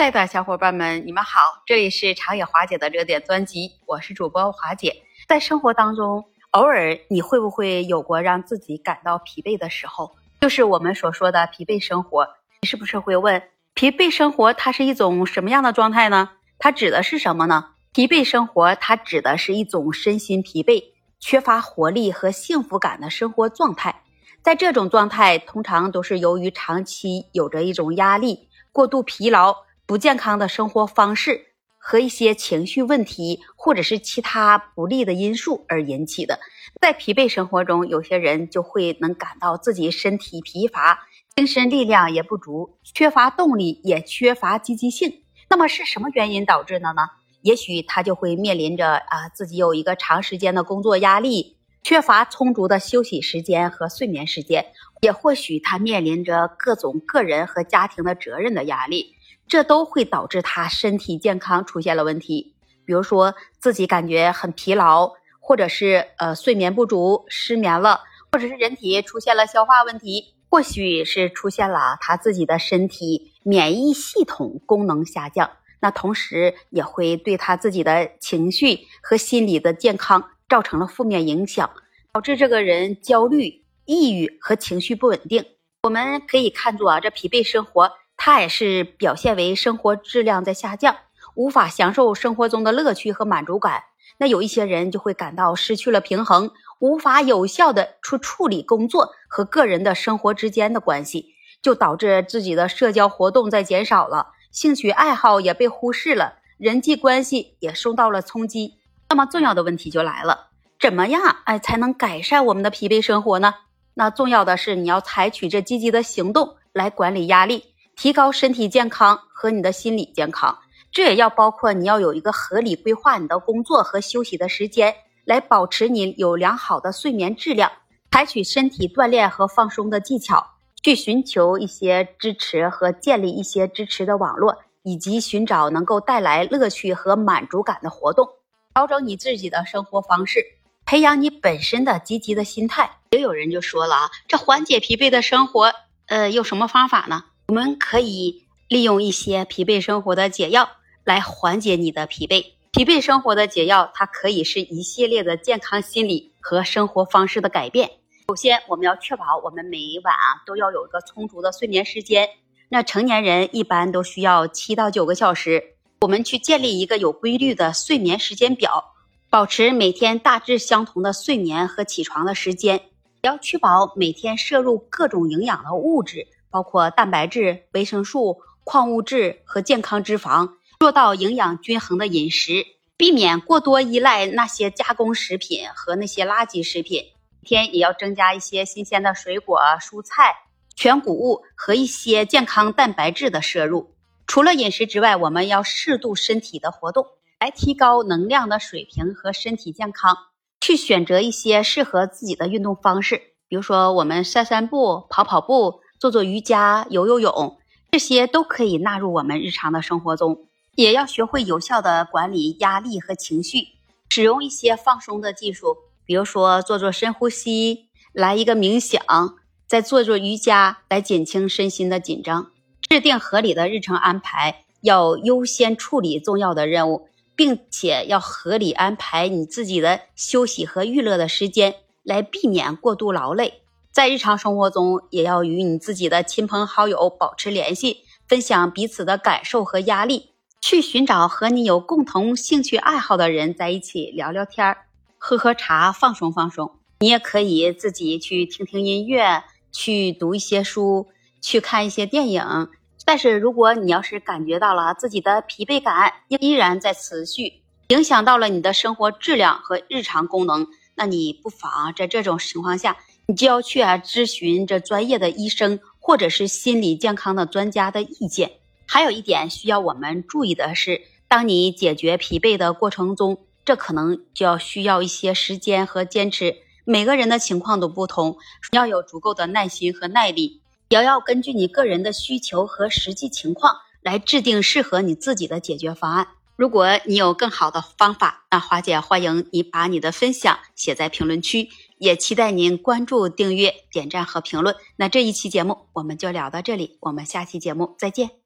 亲爱的小伙伴们，你们好，这里是长野华姐的热点专辑，我是主播华姐。在生活当中，偶尔你会不会有过让自己感到疲惫的时候？就是我们所说的疲惫生活。你是不是会问，疲惫生活它是一种什么样的状态呢？它指的是什么呢？疲惫生活它指的是一种身心疲惫、缺乏活力和幸福感的生活状态。在这种状态，通常都是由于长期有着一种压力、过度疲劳、不健康的生活方式和一些情绪问题，或者是其他不利的因素而引起的。在疲惫生活中，有些人就会能感到自己身体疲乏，精神力量也不足，缺乏动力，也缺乏积极性。那么是什么原因导致的呢？也许他就会面临着啊，自己有一个长时间的工作压力。缺乏充足的休息时间和睡眠时间，也或许他面临着各种个人和家庭的责任的压力，这都会导致他身体健康出现了问题。比如说自己感觉很疲劳，或者是呃睡眠不足、失眠了，或者是人体出现了消化问题，或许是出现了他自己的身体免疫系统功能下降，那同时也会对他自己的情绪和心理的健康。造成了负面影响，导致这个人焦虑、抑郁和情绪不稳定。我们可以看作啊，这疲惫生活，它也是表现为生活质量在下降，无法享受生活中的乐趣和满足感。那有一些人就会感到失去了平衡，无法有效的去处理工作和个人的生活之间的关系，就导致自己的社交活动在减少了，兴趣爱好也被忽视了，人际关系也受到了冲击。那么重要的问题就来了，怎么样哎才能改善我们的疲惫生活呢？那重要的是你要采取这积极的行动来管理压力，提高身体健康和你的心理健康。这也要包括你要有一个合理规划你的工作和休息的时间，来保持你有良好的睡眠质量。采取身体锻炼和放松的技巧，去寻求一些支持和建立一些支持的网络，以及寻找能够带来乐趣和满足感的活动。调整你自己的生活方式，培养你本身的积极的心态。也有人就说了啊，这缓解疲惫的生活，呃，有什么方法呢？我们可以利用一些疲惫生活的解药来缓解你的疲惫。疲惫生活的解药，它可以是一系列的健康心理和生活方式的改变。首先，我们要确保我们每晚啊都要有一个充足的睡眠时间。那成年人一般都需要七到九个小时。我们去建立一个有规律的睡眠时间表，保持每天大致相同的睡眠和起床的时间，要确保每天摄入各种营养的物质，包括蛋白质、维生素、矿物质和健康脂肪，做到营养均衡的饮食，避免过多依赖那些加工食品和那些垃圾食品。每天也要增加一些新鲜的水果、蔬菜、全谷物和一些健康蛋白质的摄入。除了饮食之外，我们要适度身体的活动，来提高能量的水平和身体健康。去选择一些适合自己的运动方式，比如说我们散散步、跑跑步、做做瑜伽、游游泳，这些都可以纳入我们日常的生活中。也要学会有效的管理压力和情绪，使用一些放松的技术，比如说做做深呼吸，来一个冥想，再做做瑜伽，来减轻身心的紧张。制定合理的日程安排，要优先处理重要的任务，并且要合理安排你自己的休息和娱乐的时间，来避免过度劳累。在日常生活中，也要与你自己的亲朋好友保持联系，分享彼此的感受和压力，去寻找和你有共同兴趣爱好的人在一起聊聊天儿，喝喝茶，放松放松。你也可以自己去听听音乐，去读一些书，去看一些电影。但是，如果你要是感觉到了自己的疲惫感依然在持续，影响到了你的生活质量和日常功能，那你不妨在这种情况下，你就要去啊咨询这专业的医生或者是心理健康的专家的意见。还有一点需要我们注意的是，当你解决疲惫的过程中，这可能就要需要一些时间和坚持。每个人的情况都不同，要有足够的耐心和耐力。也要根据你个人的需求和实际情况来制定适合你自己的解决方案。如果你有更好的方法，那华姐欢迎你把你的分享写在评论区，也期待您关注、订阅、点赞和评论。那这一期节目我们就聊到这里，我们下期节目再见。